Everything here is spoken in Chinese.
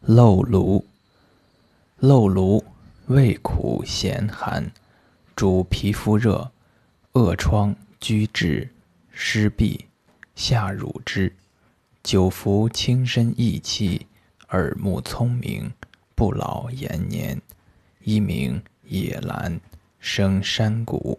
漏芦，漏芦味苦咸寒，主皮肤热、恶疮、疽滞、湿痹，下乳汁。久服轻身益气，耳目聪明，不老延年。一名野兰，生山谷。